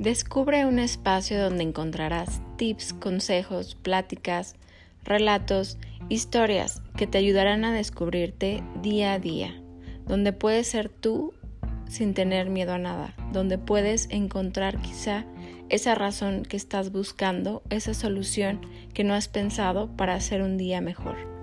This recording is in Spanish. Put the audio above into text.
Descubre un espacio donde encontrarás tips, consejos, pláticas, relatos, historias que te ayudarán a descubrirte día a día, donde puedes ser tú sin tener miedo a nada, donde puedes encontrar quizá esa razón que estás buscando, esa solución que no has pensado para hacer un día mejor.